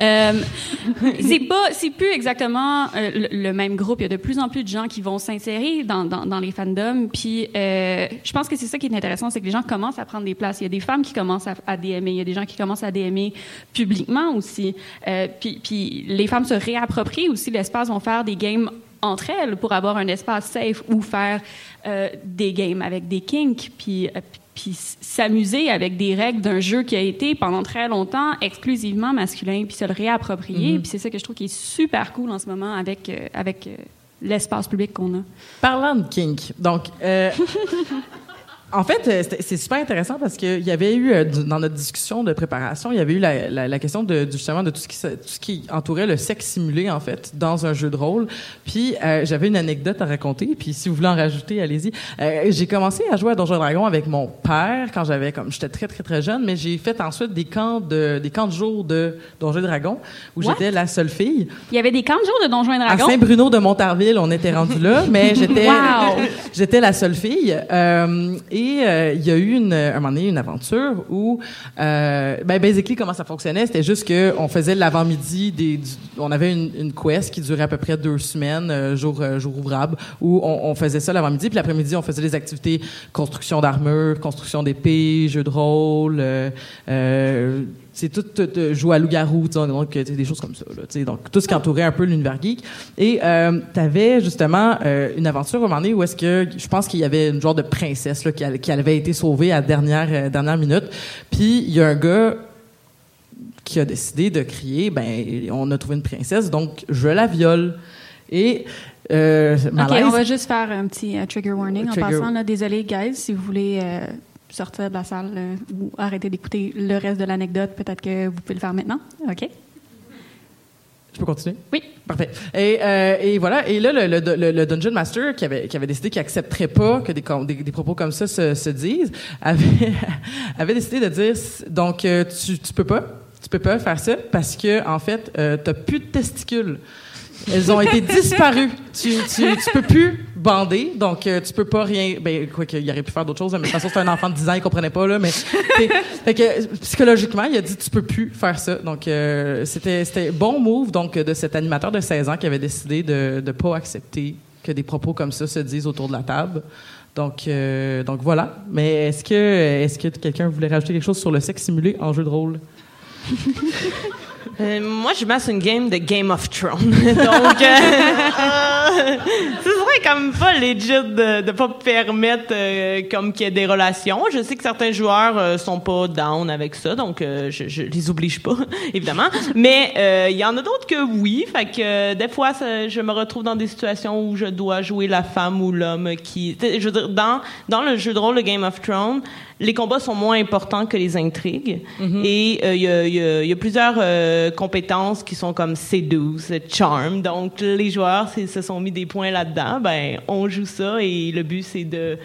Euh, c'est pas, c'est plus exactement euh, le, le, même groupe. Il y a de plus en plus de gens qui vont s'insérer dans, dans, dans, les fandoms. Puis, euh, je pense que c'est ça qui est intéressant, c'est que les gens commencent à prendre des places. Il y a des femmes qui commencent à, à DMer, il y a des gens qui commencent à DMer publiquement aussi. Euh, puis, puis, les femmes se réapproprient aussi l'espace, vont faire des games entre elles pour avoir un espace safe ou faire euh, des games avec des kinks. Puis, puis s'amuser avec des règles d'un jeu qui a été pendant très longtemps exclusivement masculin, puis se le réapproprier. Mm -hmm. Puis c'est ça que je trouve qui est super cool en ce moment avec, euh, avec euh, l'espace public qu'on a. Parlant de kink, donc... Euh, En fait, c'est super intéressant parce qu'il y avait eu, dans notre discussion de préparation, il y avait eu la, la, la question de, justement de tout ce, qui, tout ce qui entourait le sexe simulé, en fait, dans un jeu de rôle. Puis, euh, j'avais une anecdote à raconter. Puis, si vous voulez en rajouter, allez-y. Euh, j'ai commencé à jouer à Donjons Dragons avec mon père quand j'avais, comme, j'étais très, très, très jeune, mais j'ai fait ensuite des camps de, des camps de jour de Donjons Dragons où j'étais la seule fille. Il y avait des camps de jour de Donjons Dragons? À Saint-Bruno de Montarville, on était rendu là, mais j'étais, wow. j'étais la seule fille. Euh, et et euh, il y a eu une, un moment donné une aventure où, euh, ben basically comment ça fonctionnait, c'était juste que on faisait l'avant-midi des, on avait une, quest qui durait à peu près deux semaines, euh, jour euh, jour ouvrable, où on, faisait ça l'avant-midi, puis l'après-midi on faisait des activités construction d'armure, construction d'épée, jeux de rôle. Euh, c'est tout, tout, tout, jouer à loup-garou, donc des choses comme ça. Là, donc tout ce qui entourait un peu l'univers geek. Et euh, tu avais justement euh, une aventure à un moment donné où est-ce que je pense qu'il y avait une genre de princesse là, qui, qui avait été sauvée à la dernière euh, dernière minute. Puis il y a un gars qui a décidé de crier, ben on a trouvé une princesse, donc je la viole. Et euh, OK, on va juste faire un petit uh, trigger warning trigger. en passant. Là, désolé, guys, si vous voulez euh, sortir de la salle euh, ou arrêter d'écouter le reste de l'anecdote, peut-être que vous pouvez le faire maintenant. OK? Je peux continuer? Oui. Parfait. Et, euh, et voilà. Et là, le, le, le, Dungeon Master, qui avait, qui avait décidé qu'il accepterait pas que des, des, des, propos comme ça se, se disent, avait, avait décidé de dire, donc, euh, tu, tu peux pas, tu peux pas faire ça parce que, en fait, euh, t'as plus de testicules. Elles ont été disparues. tu, tu, tu peux plus bander, donc euh, tu peux pas rien. Ben, quoi qu'il aurait pu faire d'autres choses, mais de toute façon, c'est un enfant de 10 ans, il comprenait pas, là, mais. fait que, psychologiquement, il a dit, tu peux plus faire ça. Donc, euh, c'était, c'était bon move, donc, de cet animateur de 16 ans qui avait décidé de, de pas accepter que des propos comme ça se disent autour de la table. Donc, euh, donc voilà. Mais est-ce que, est-ce que quelqu'un voulait rajouter quelque chose sur le sexe simulé en jeu de rôle? Euh, moi, je masse une game de Game of Thrones. Donc, euh, ce serait comme pas legit de ne pas permettre euh, comme qu'il y ait des relations. Je sais que certains joueurs euh, sont pas down avec ça, donc euh, je, je les oblige pas, évidemment. Mais il y en a d'autres que oui. Fait que des fois, je me retrouve dans des situations où je dois jouer la femme ou l'homme qui... Je veux dire, dans, dans le jeu de rôle de Game of Thrones, les combats sont moins importants que les intrigues. Mm-hmm. Et il y, a, y, y, a, plusieurs compétences qui sont comme seduce, charm. Donc, les joueurs se sont mis des points là-dedans. Ben, on joue ça et le but, c'est de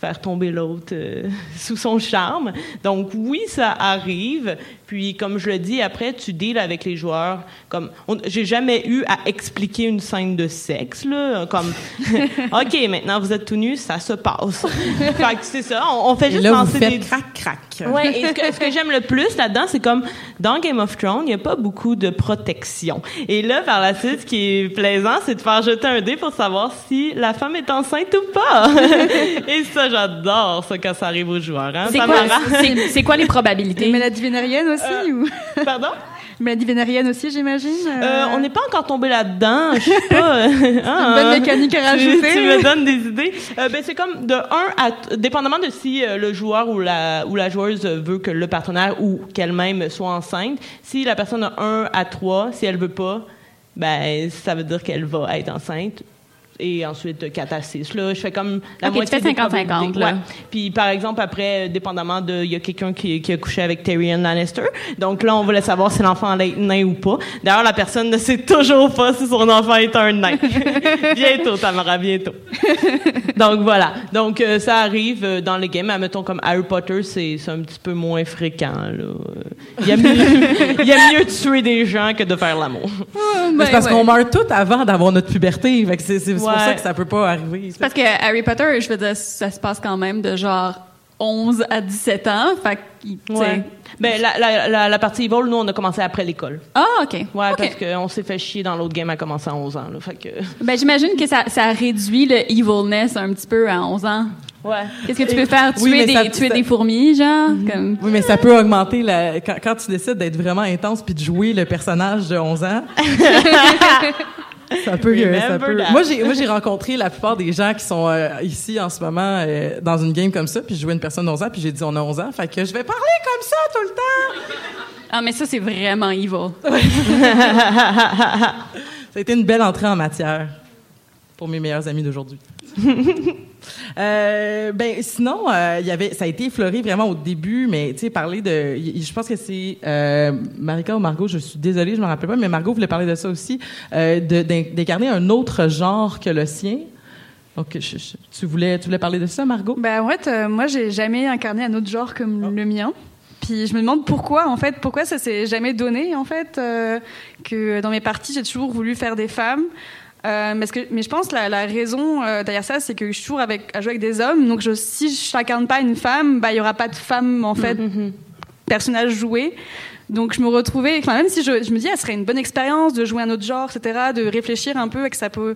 faire tomber l'autre euh, sous son charme. Donc oui, ça arrive. Puis comme je le dis, après tu deals avec les joueurs. Comme j'ai jamais eu à expliquer une scène de sexe là, comme ok maintenant vous êtes tout nu, ça se passe. fait c'est ça, on, fait juste là, lancer vous des crac crac. Ouais. Et ce que, ce que j'aime le plus là-dedans, c'est comme dans Game of Thrones, il y a pas beaucoup de protection. Et là par la suite, ce qui est plaisant, c'est de faire jeter un dé pour savoir si la femme est enceinte ou pas. Et ça, j'adore ça quand ça arrive aux joueurs. Hein? C'est quoi, c'est, quoi les probabilités? Les maladies vénériennes aussi? Euh, ou... Pardon? Maladie vénérienne aussi, j'imagine. Euh, on n'est pas encore tombé là-dedans. Je sais pas. hein, une bonne mécanique à rajouter. Tu, tu me donnes des idées. Euh, ben c'est comme de 1 à, dépendamment de si euh, le joueur ou la ou la joueuse veut que le partenaire ou qu'elle-même soit enceinte. Si la personne a 1 à 3, si elle veut pas, ben ça veut dire qu'elle va être enceinte et ensuite 4 à 6. Là, je fais comme la okay, moitié tu fais 50-50. Ouais. Puis par exemple, après, dépendamment de... Il y a quelqu'un qui, qui, a couché avec Tyrion Lannister. Donc là, on voulait savoir si l'enfant allait être nain ou pas. D'ailleurs, la personne ne sait toujours pas si son enfant est un nain. bientôt, Tamara, bientôt. Donc voilà. Donc euh, ça arrive euh, dans les games. Mettons comme Harry Potter, c'est un petit peu moins fréquent. Là. Il, y a mieux, il y a mieux de tuer des gens que de faire l'amour. Oh, ben, c'est parce ouais. qu'on meurt tout avant d'avoir notre puberté. C'est pour ça que ça peut pas arriver. Parce que Harry Potter, je veux dire, ça se passe quand même de genre 11 à 17 ans. Fait que, ouais. Ben, la, la, la, la, partie Evil, nous, on a commencé après l'école. Ah, OK. Ouais, okay. parce qu'on s'est fait chier dans l'autre game à commencer à 11 ans. Là, fait que... Ben, j'imagine que ça, ça réduit le evilness un petit peu à 11 ans. Ouais. Qu'est-ce que tu peux faire? Tuer, oui, des, ça, tuer ça... des fourmis, genre? Comme... Oui, mais ça peut augmenter la... quand, quand tu décides d'être vraiment intense puis de jouer le personnage de 11 ans. Ça peut, ça peut. Moi, j'ai, moi, j'ai rencontré la plupart des gens qui sont euh, ici en ce moment euh, dans une game comme ça, puis je jouais une personne de 11 ans, puis j'ai dit on a 11 ans, fait que je vais parler comme ça tout le temps. Ah, mais ça, c'est vraiment evil. ça a été une belle entrée en matière pour mes meilleurs amis d'aujourd'hui. euh, ben sinon, euh, il y avait, ça a été effleuré vraiment au début, mais tu sais, parler de, je pense que c'est euh, Marika ou Margot, je suis désolée, je me rappelle pas, mais Margot voulait parler de ça aussi, d'incarner un autre genre que le sien. Donc, je, je, tu voulais, tu voulais parler de ça, Margot? Ben en fait, euh, moi, j'ai jamais incarné un autre genre comme oh. le mien. Puis je me demande pourquoi, en fait, pourquoi ça s'est jamais donné, en fait, euh, que dans mes parties, j'ai toujours voulu faire des femmes. Euh, mais, que, mais, je pense que la, la raison euh, derrière ça, c'est que je suis toujours avec, à jouer avec des hommes. Donc, je, si je n'incarne pas une femme, bah, il n'y aura pas de femme, en fait, mm -hmm. personnage joué. Donc, je me retrouvais, enfin, même si je, je me dis, ah, ce serait une bonne expérience de jouer un autre genre, etc., de réfléchir un peu et que ça peut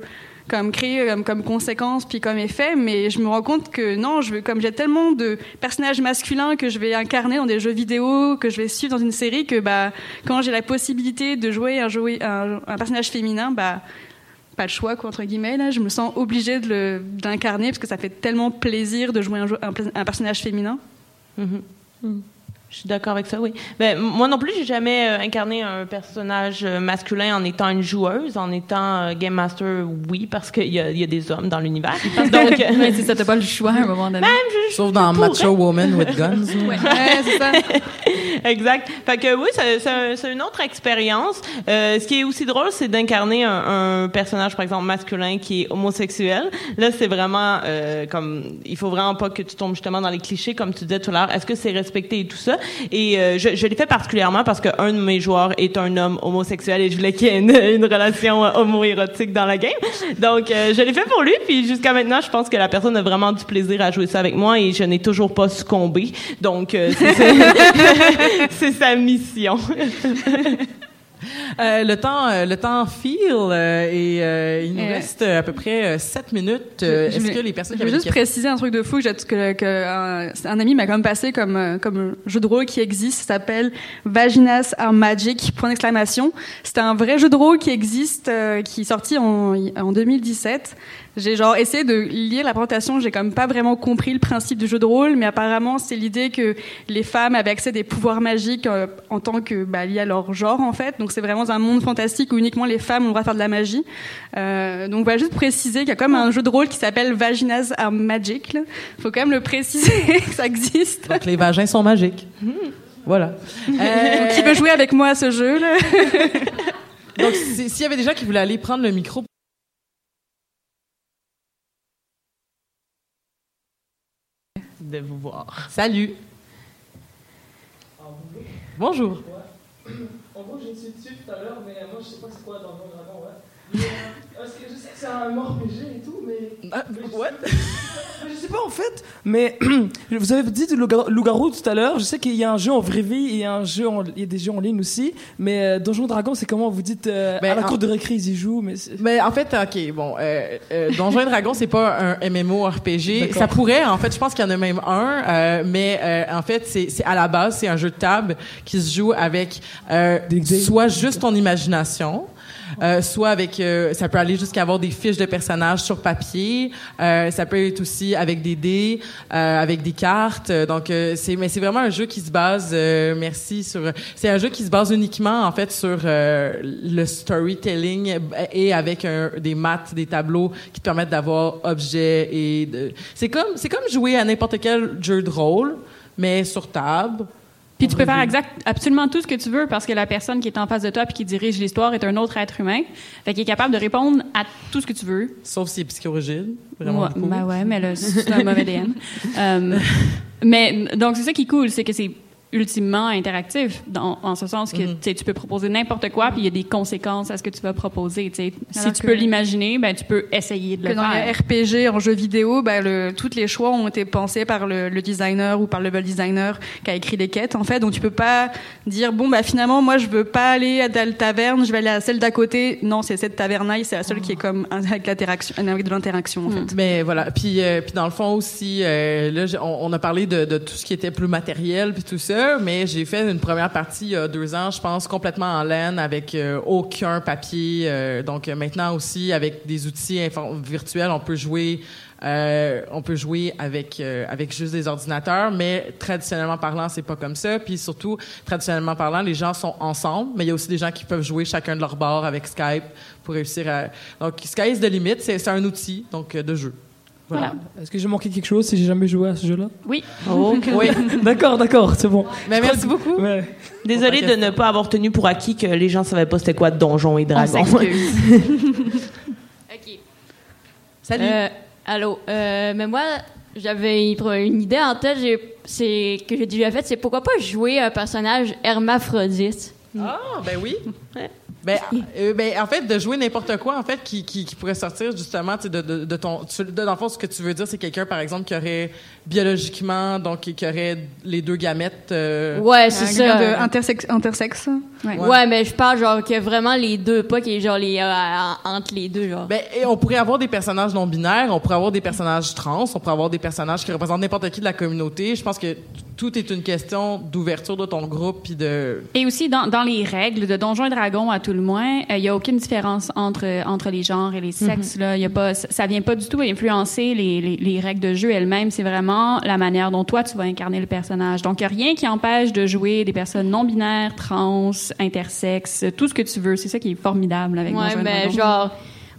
comme créer comme, comme conséquence puis comme effet mais je me rends compte que non je veux comme j'ai tellement de personnages masculins que je vais incarner dans des jeux vidéo que je vais suivre dans une série que bah quand j'ai la possibilité de jouer un, jouer un, un personnage féminin bah pas le choix, quoi, entre guillemets. Là. Je me sens obligée de l'incarner parce que ça fait tellement plaisir de jouer un, un, un personnage féminin. Mm -hmm. Mm. Je suis d'accord avec ça, oui. Ben, moi non plus, j'ai jamais euh, incarné un personnage masculin en étant une joueuse, en étant euh, game master, oui, parce qu'il y, y, a des hommes dans l'univers. Donc, mais c'est ça, t'as pas le choix à un moment donné. Même, je, Sauf dans Macho Woman with Guns. ouais, ouais c'est ça. exact. Fait que oui, c'est une autre expérience. Euh, ce qui est aussi drôle, c'est d'incarner un, un, personnage, par exemple, masculin qui est homosexuel. Là, c'est vraiment euh, comme, il faut vraiment pas que tu tombes justement dans les clichés, comme tu disais tout à l'heure. Est-ce que c'est respecté et tout ça? Et euh, je, je l'ai fait particulièrement parce qu'un de mes joueurs est un homme homosexuel et je voulais qu'il y ait une, une relation homo-érotique dans la game. Donc, euh, je l'ai fait pour lui. Puis jusqu'à maintenant, je pense que la personne a vraiment du plaisir à jouer ça avec moi et je n'ai toujours pas succombé. Donc, euh, c'est sa mission. Euh, le temps, euh, le temps file euh, et il nous reste à peu près 7 minutes. Est-ce que les personnes Je veux juste préciser un truc de fou que, que, que un, un, ami m'a quand même passé comme comme jeu de rôle qui existe, s'appelle Vaginas are Magic. Point d'exclamation. C'est un vrai jeu de rôle qui existe, qui est sorti en, en 2017 j'ai genre essayé de lire la présentation, j'ai même pas vraiment compris le principe du jeu de rôle, mais apparemment c'est l'idée que les femmes avaient accès à des pouvoirs magiques euh, en tant que bah, liés à leur genre en fait. Donc c'est vraiment un monde fantastique où uniquement les femmes ont le droit de faire de la magie. Euh, donc voilà, juste préciser qu'il y a même un jeu de rôle qui s'appelle Vaginas are Magic. Il faut quand même le préciser que ça existe. Donc les vagins sont magiques. Voilà. Euh... Qui veut jouer avec moi à ce jeu là? Donc s'il y avait des gens qui voulaient aller prendre le micro de vous voir. Salut. Bonjour. En gros, j'ai suis dessus tout à l'heure, mais moi, je sais pas c'est quoi dans le Dragon, ouais. Mais, euh, parce que je sais que c'est un RPG et tout, mais. Ah, ouais. je sais pas en fait, mais vous avez dit loup-garou tout à l'heure. Je sais qu'il y a un jeu en vraie vie et un jeu il y a des jeux en ligne aussi. Mais euh, Donjon Dragon, c'est comment vous dites euh, à la cour de récré ils y jouent, mais. Mais en fait, ok, bon, euh, euh Donjon Dragon, c'est pas un MMORPG. Ça pourrait, en fait, je pense qu'il y en a même un, mais en fait, c'est à la base, c'est un jeu de table qui se joue avec soit juste ton imagination. Euh, soit avec, euh, ça peut aller jusqu'à avoir des fiches de personnages sur papier. Euh, ça peut être aussi avec des dés, avec des cartes. Donc c'est, mais c'est vraiment un jeu qui se base, merci sur, c'est un jeu qui se base uniquement en fait sur le storytelling et avec des maths, des tableaux qui te permettent d'avoir objets et de, c'est comme, c'est comme jouer à n'importe quel jeu de rôle mais sur table puis tu peux faire exact, absolument tout ce que tu veux parce que la personne qui est en face de toi puis qui dirige l'histoire est un autre être humain. Fait qu'il est capable de répondre à tout ce que tu veux. Sauf si est psychorigide. Vraiment. Ouais, ben ouais, mais là, c'est un mauvais DM. Euh, mais donc, c'est ça qui est cool, c'est que c'est ultimement interactif, dans, en ce sens que mm-hmm. tu peux proposer n'importe quoi, puis il y a des conséquences à ce que tu vas proposer. Si tu peux l'imaginer, ben, tu peux essayer de le faire. Dans les RPG, en jeu vidéo, ben, le, tous les choix ont été pensés par le, le, designer ou par le level designer qui a écrit les quêtes, en fait. Donc tu peux pas dire, bon, bah, finalement, moi, je veux pas aller à la taverne, je vais aller à celle d'à côté. Non, c'est cette tavernaille, c'est la seule qui est comme avec l'interaction, avec de l'interaction, en mm. fait. Mais voilà. Puis, euh, puis dans le fond aussi, euh, là, on, on, a parlé de, de, tout ce qui était plus matériel, puis tout ça mais j'ai fait une première partie il y a deux ans, je pense, complètement en laine, avec euh, aucun papier. Euh, donc maintenant aussi, avec des outils virtuels, on peut jouer. Euh, on peut jouer avec avec juste des ordinateurs, mais traditionnellement parlant, c'est pas comme ça. Puis surtout, traditionnellement parlant, les gens sont ensemble, mais il y a aussi des gens qui peuvent jouer chacun de leur bord avec Skype pour réussir à. Donc, Sky is the limit, c'est un outil donc de jeu. Voilà. Est-ce que j'ai manqué quelque chose si j'ai jamais joué à ce jeu-là Oui. Oh, oui. d'accord, d'accord, c'est bon. Mais merci beaucoup. Désolée de ne pas avoir tenu pour acquis que les gens savaient pas c'était quoi Donjons et Dragons. OK. Salut. Euh, allô. Euh, mais moi, j'avais une idée en tête c'est que j'ai déjà faite, c'est pourquoi pas jouer un personnage hermaphrodite? Ah, ben oui. Ben, euh, ben, en fait, de jouer n'importe quoi, en fait, qui, qui, pourrait sortir justement de, de, de ton. dans le fond, ce que tu veux dire, c'est quelqu'un, par exemple, qui aurait biologiquement, donc qui aurait les deux gamètes. Euh, ouais, c'est ça. De intersexe. intersexe. Ouais. ouais. mais je parle genre qu'il y a vraiment les deux, pas qu'il y ait genre les euh, entre les deux genre. Ben, et on pourrait avoir des personnages non binaires, on pourrait avoir des personnages trans, on pourrait avoir des personnages qui représentent n'importe qui de la communauté. Je pense que tout est une question d'ouverture de ton groupe puis de. Et aussi dans, dans les règles de Donjons et Dragons à tout le moins, il euh, y a aucune différence entre entre les genres et les sexes mhm. là. Il y a pas, ça vient pas du tout influencer les, les, les règles de jeu elles-mêmes. C'est vraiment la manière dont toi tu vas incarner le personnage. Donc, il n'y a rien qui empêche de jouer des personnes non binaires, trans, intersexes, tout ce que tu veux. C'est ça qui est formidable avec Ouais, mais ben, genre,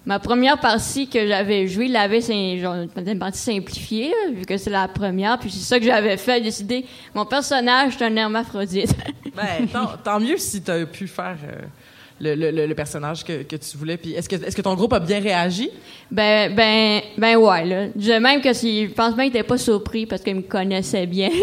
ma première partie que j'avais jouée, l'avait genre une partie simplifiée, vu que c'est la première, puis c'est ça que j'avais fait, décider. Mon personnage est un hermaphrodite. ben, tant, mieux si tu as pu faire. Euh, le, le, personnage que, que, tu voulais. Puis est-ce que, est-ce que ton groupe a bien réagi? Ben, ben, ben ouais, là. Je, même que si, je pense bien qu'il n'était pas surpris parce qu'il me connaissait bien,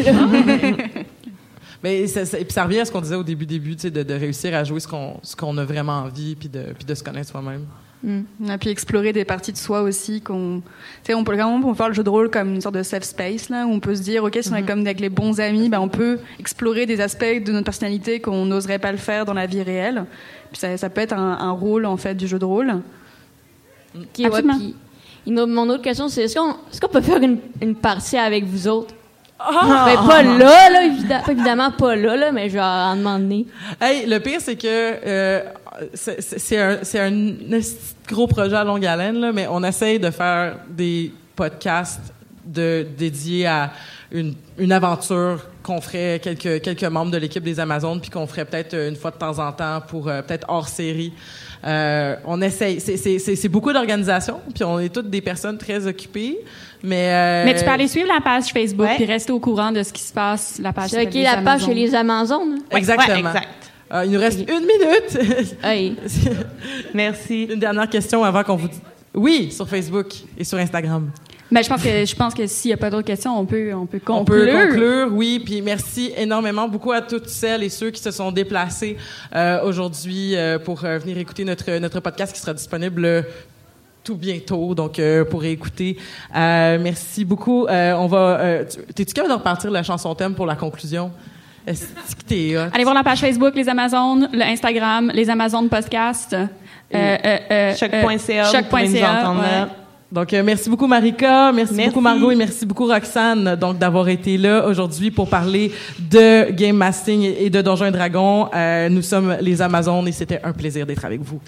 Mais ça, ça, puis ça revient à ce qu'on disait au début, début, tu sais, de, de réussir à jouer ce qu'on, ce qu'on a vraiment envie, puis de, puis de se connaître soi-même. Mm. Et puis explorer des parties de soi aussi. Qu'on, on peut on peut faire le jeu de rôle comme une sorte de safe space là, où on peut se dire, ok, si on est mm-hmm. comme avec les bons amis, ben, on peut explorer des aspects de notre personnalité qu'on n'oserait pas le faire dans la vie réelle. Puis ça, ça peut être un, rôle en fait du jeu de rôle. Qui, mon autre question, c'est est-ce qu'on peut faire une, une partie avec vous autres? Ah! Ben, pas là, là, évidemment, pas là, là, mais genre, en demander. Hey, le pire, c'est que euh, c'est un, un gros projet à longue haleine, là, mais on essaye de faire des podcasts de, dédiés à une, une aventure qu'on ferait quelques, quelques membres de l'équipe des Amazones, puis qu'on ferait peut-être une fois de temps en temps pour euh, peut-être hors série. Euh, on essaye. C'est beaucoup d'organisation, puis on est toutes des personnes très occupées. Mais, euh, mais tu peux aller suivre la page Facebook et rester au courant de ce qui se passe. La page C'est la page chez les Amazones? Exactement. Euh, il nous reste une minute. oui. Merci. Une dernière question avant qu'on vous. Oui, sur Facebook et sur Instagram. Mais je pense que je pense que s'il n'y a pas d'autres questions, on peut on peut conclure. On peut conclure, oui. Puis merci énormément beaucoup à toutes celles et ceux qui se sont déplacés euh, aujourd'hui euh, pour euh, venir écouter notre notre podcast qui sera disponible tout bientôt, donc pour écouter. merci beaucoup. on va. T'es-tu capable de repartir la chanson thème pour la conclusion? Allez voir la page Facebook, les Amazones, le Instagram, les Amazones Podcast. Choc.ca. Choc.ca. Donc, euh, merci beaucoup, Marika. Merci, beaucoup, Margot. Et merci beaucoup, Roxane, donc, d'avoir été là aujourd'hui pour parler de Game Masting et de Donjons et Dragons. Euh, nous sommes les Amazones et c'était un plaisir d'être avec vous.